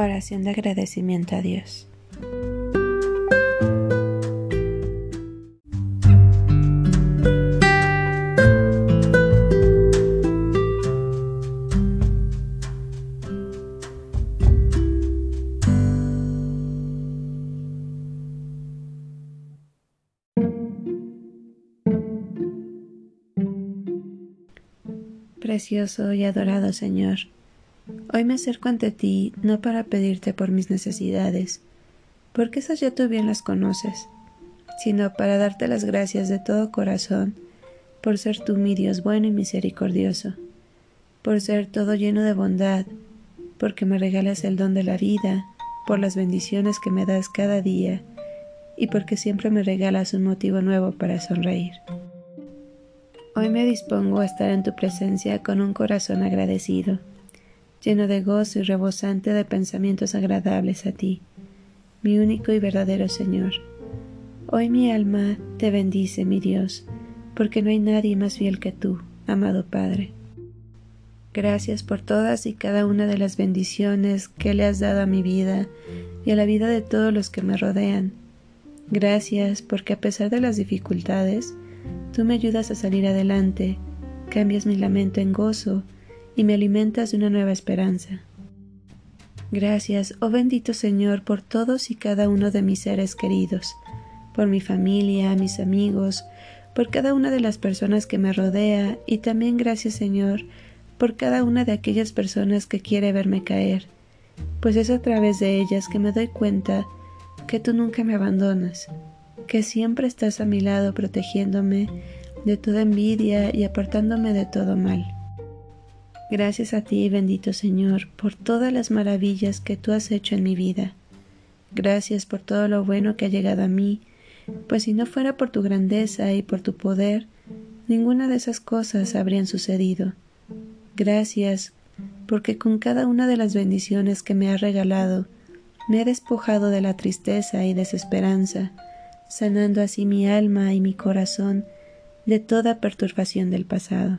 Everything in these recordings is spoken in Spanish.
Oración de agradecimiento a Dios. Precioso y adorado Señor, Hoy me acerco ante ti no para pedirte por mis necesidades, porque esas ya tú bien las conoces, sino para darte las gracias de todo corazón por ser tú mi Dios bueno y misericordioso, por ser todo lleno de bondad, porque me regalas el don de la vida, por las bendiciones que me das cada día, y porque siempre me regalas un motivo nuevo para sonreír. Hoy me dispongo a estar en tu presencia con un corazón agradecido lleno de gozo y rebosante de pensamientos agradables a ti, mi único y verdadero Señor. Hoy mi alma te bendice, mi Dios, porque no hay nadie más fiel que tú, amado Padre. Gracias por todas y cada una de las bendiciones que le has dado a mi vida y a la vida de todos los que me rodean. Gracias porque a pesar de las dificultades, tú me ayudas a salir adelante, cambias mi lamento en gozo, y me alimentas de una nueva esperanza. Gracias, oh bendito Señor, por todos y cada uno de mis seres queridos, por mi familia, mis amigos, por cada una de las personas que me rodea y también gracias Señor por cada una de aquellas personas que quiere verme caer, pues es a través de ellas que me doy cuenta que tú nunca me abandonas, que siempre estás a mi lado protegiéndome de toda envidia y apartándome de todo mal. Gracias a ti, bendito Señor, por todas las maravillas que tú has hecho en mi vida. Gracias por todo lo bueno que ha llegado a mí, pues si no fuera por tu grandeza y por tu poder, ninguna de esas cosas habrían sucedido. Gracias, porque con cada una de las bendiciones que me has regalado, me he despojado de la tristeza y desesperanza, sanando así mi alma y mi corazón de toda perturbación del pasado.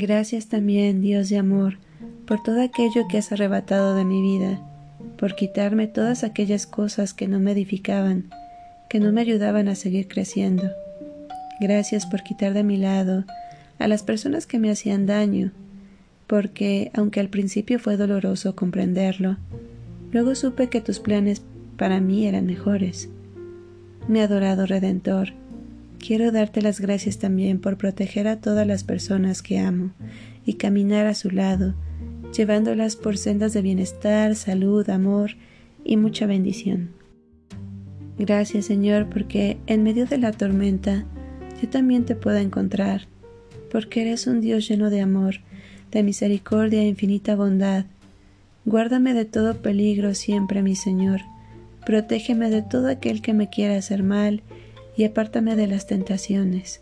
Gracias también, Dios de amor, por todo aquello que has arrebatado de mi vida, por quitarme todas aquellas cosas que no me edificaban, que no me ayudaban a seguir creciendo. Gracias por quitar de mi lado a las personas que me hacían daño, porque, aunque al principio fue doloroso comprenderlo, luego supe que tus planes para mí eran mejores. Mi adorado Redentor, Quiero darte las gracias también por proteger a todas las personas que amo y caminar a su lado, llevándolas por sendas de bienestar, salud, amor y mucha bendición. Gracias Señor porque en medio de la tormenta yo también te puedo encontrar, porque eres un Dios lleno de amor, de misericordia e infinita bondad. Guárdame de todo peligro siempre, mi Señor. Protégeme de todo aquel que me quiera hacer mal y apártame de las tentaciones.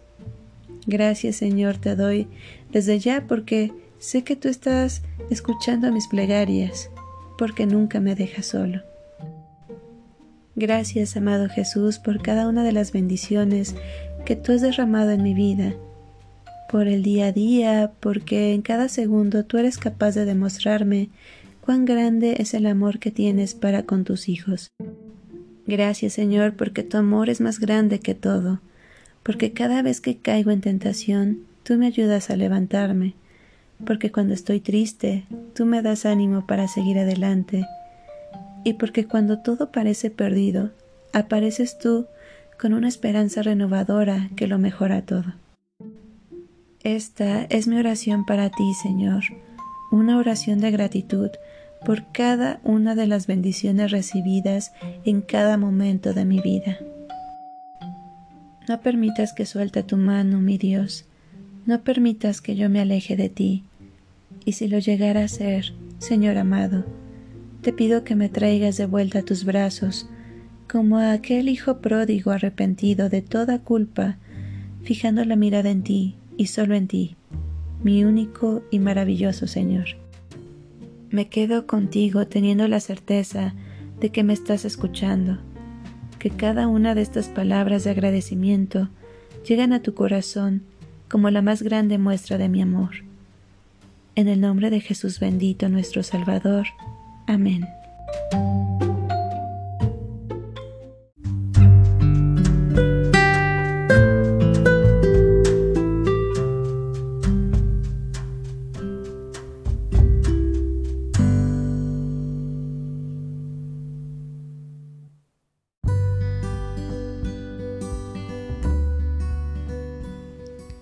Gracias Señor te doy desde ya porque sé que tú estás escuchando mis plegarias, porque nunca me dejas solo. Gracias, amado Jesús, por cada una de las bendiciones que tú has derramado en mi vida, por el día a día, porque en cada segundo tú eres capaz de demostrarme cuán grande es el amor que tienes para con tus hijos. Gracias Señor porque tu amor es más grande que todo, porque cada vez que caigo en tentación, tú me ayudas a levantarme, porque cuando estoy triste, tú me das ánimo para seguir adelante, y porque cuando todo parece perdido, apareces tú con una esperanza renovadora que lo mejora todo. Esta es mi oración para ti, Señor, una oración de gratitud por cada una de las bendiciones recibidas en cada momento de mi vida. No permitas que suelte tu mano, mi Dios, no permitas que yo me aleje de ti, Y si lo llegara a ser, Señor amado, te pido que me traigas de vuelta a tus brazos, como a aquel hijo pródigo arrepentido de toda culpa, fijando la mirada en ti y solo en ti, mi único y maravilloso Señor. Me quedo contigo teniendo la certeza de que me estás escuchando, que cada una de estas palabras de agradecimiento llegan a tu corazón como la más grande muestra de mi amor. En el nombre de Jesús bendito nuestro Salvador. Amén.